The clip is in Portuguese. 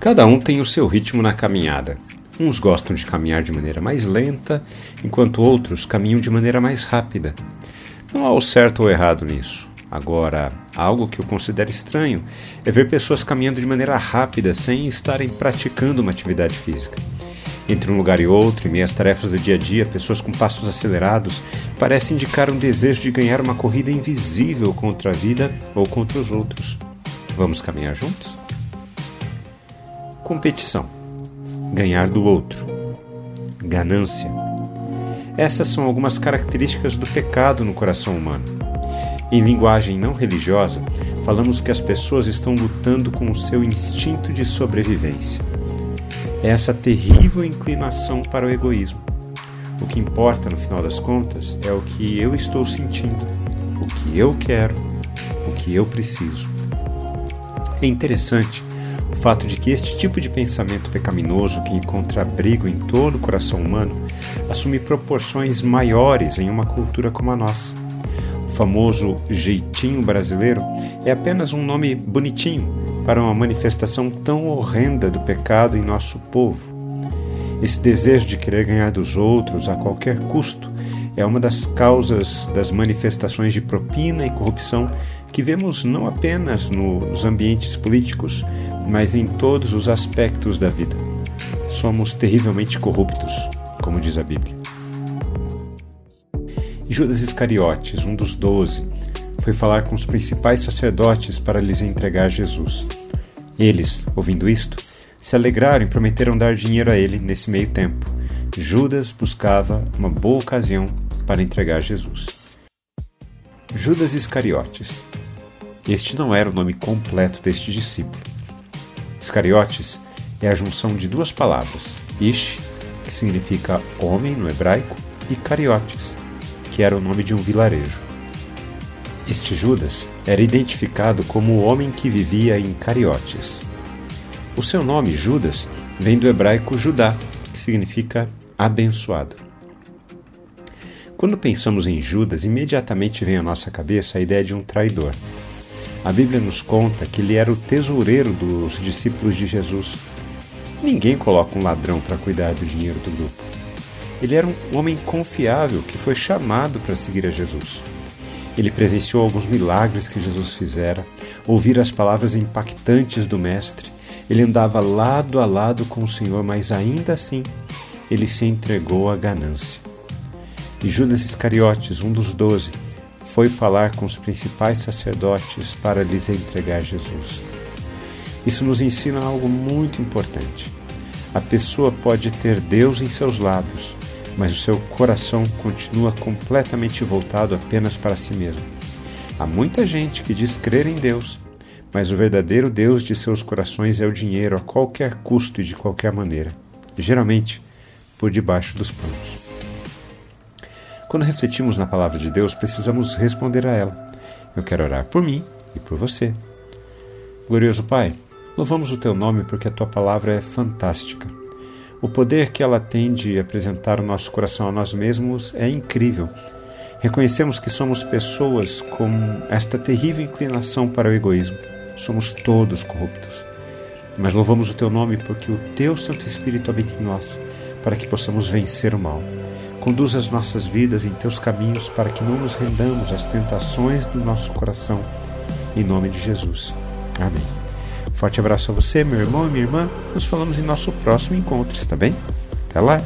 Cada um tem o seu ritmo na caminhada. Uns gostam de caminhar de maneira mais lenta, enquanto outros caminham de maneira mais rápida. Não há o certo ou errado nisso. Agora, algo que eu considero estranho é ver pessoas caminhando de maneira rápida sem estarem praticando uma atividade física. Entre um lugar e outro, em meio às tarefas do dia a dia, pessoas com passos acelerados parecem indicar um desejo de ganhar uma corrida invisível contra a vida ou contra os outros. Vamos caminhar juntos? Competição. Ganhar do outro. Ganância. Essas são algumas características do pecado no coração humano. Em linguagem não religiosa, falamos que as pessoas estão lutando com o seu instinto de sobrevivência. É essa terrível inclinação para o egoísmo. O que importa, no final das contas, é o que eu estou sentindo, o que eu quero, o que eu preciso. É interessante fato de que este tipo de pensamento pecaminoso que encontra abrigo em todo o coração humano assume proporções maiores em uma cultura como a nossa. O famoso jeitinho brasileiro é apenas um nome bonitinho para uma manifestação tão horrenda do pecado em nosso povo. Esse desejo de querer ganhar dos outros a qualquer custo é uma das causas das manifestações de propina e corrupção que vemos não apenas nos ambientes políticos, mas em todos os aspectos da vida. Somos terrivelmente corruptos, como diz a Bíblia. Judas Iscariotes, um dos doze, foi falar com os principais sacerdotes para lhes entregar Jesus. Eles, ouvindo isto, se alegraram e prometeram dar dinheiro a ele nesse meio tempo. Judas buscava uma boa ocasião para entregar Jesus. Judas Iscariotes. Este não era o nome completo deste discípulo. Iscariotes é a junção de duas palavras, Ish, que significa homem no hebraico, e Cariotes, que era o nome de um vilarejo. Este Judas era identificado como o homem que vivia em Cariotes. O seu nome, Judas, vem do hebraico Judá, que significa abençoado. Quando pensamos em Judas, imediatamente vem à nossa cabeça a ideia de um traidor. A Bíblia nos conta que ele era o tesoureiro dos discípulos de Jesus. Ninguém coloca um ladrão para cuidar do dinheiro do grupo. Ele era um homem confiável que foi chamado para seguir a Jesus. Ele presenciou alguns milagres que Jesus fizera, ouvira as palavras impactantes do Mestre. Ele andava lado a lado com o Senhor, mas ainda assim ele se entregou à ganância. E Judas Iscariotes, um dos doze, foi falar com os principais sacerdotes para lhes entregar Jesus. Isso nos ensina algo muito importante. A pessoa pode ter Deus em seus lábios, mas o seu coração continua completamente voltado apenas para si mesmo. Há muita gente que diz crer em Deus, mas o verdadeiro Deus de seus corações é o dinheiro a qualquer custo e de qualquer maneira, geralmente por debaixo dos panos. Quando refletimos na palavra de Deus, precisamos responder a ela. Eu quero orar por mim e por você. Glorioso Pai, louvamos o teu nome porque a tua palavra é fantástica. O poder que ela tem de apresentar o nosso coração a nós mesmos é incrível. Reconhecemos que somos pessoas com esta terrível inclinação para o egoísmo. Somos todos corruptos. Mas louvamos o teu nome porque o teu Santo Espírito habita em nós, para que possamos vencer o mal. Conduz as nossas vidas em teus caminhos para que não nos rendamos às tentações do nosso coração. Em nome de Jesus. Amém. Forte abraço a você, meu irmão e minha irmã. Nos falamos em nosso próximo encontro, está bem? Até lá!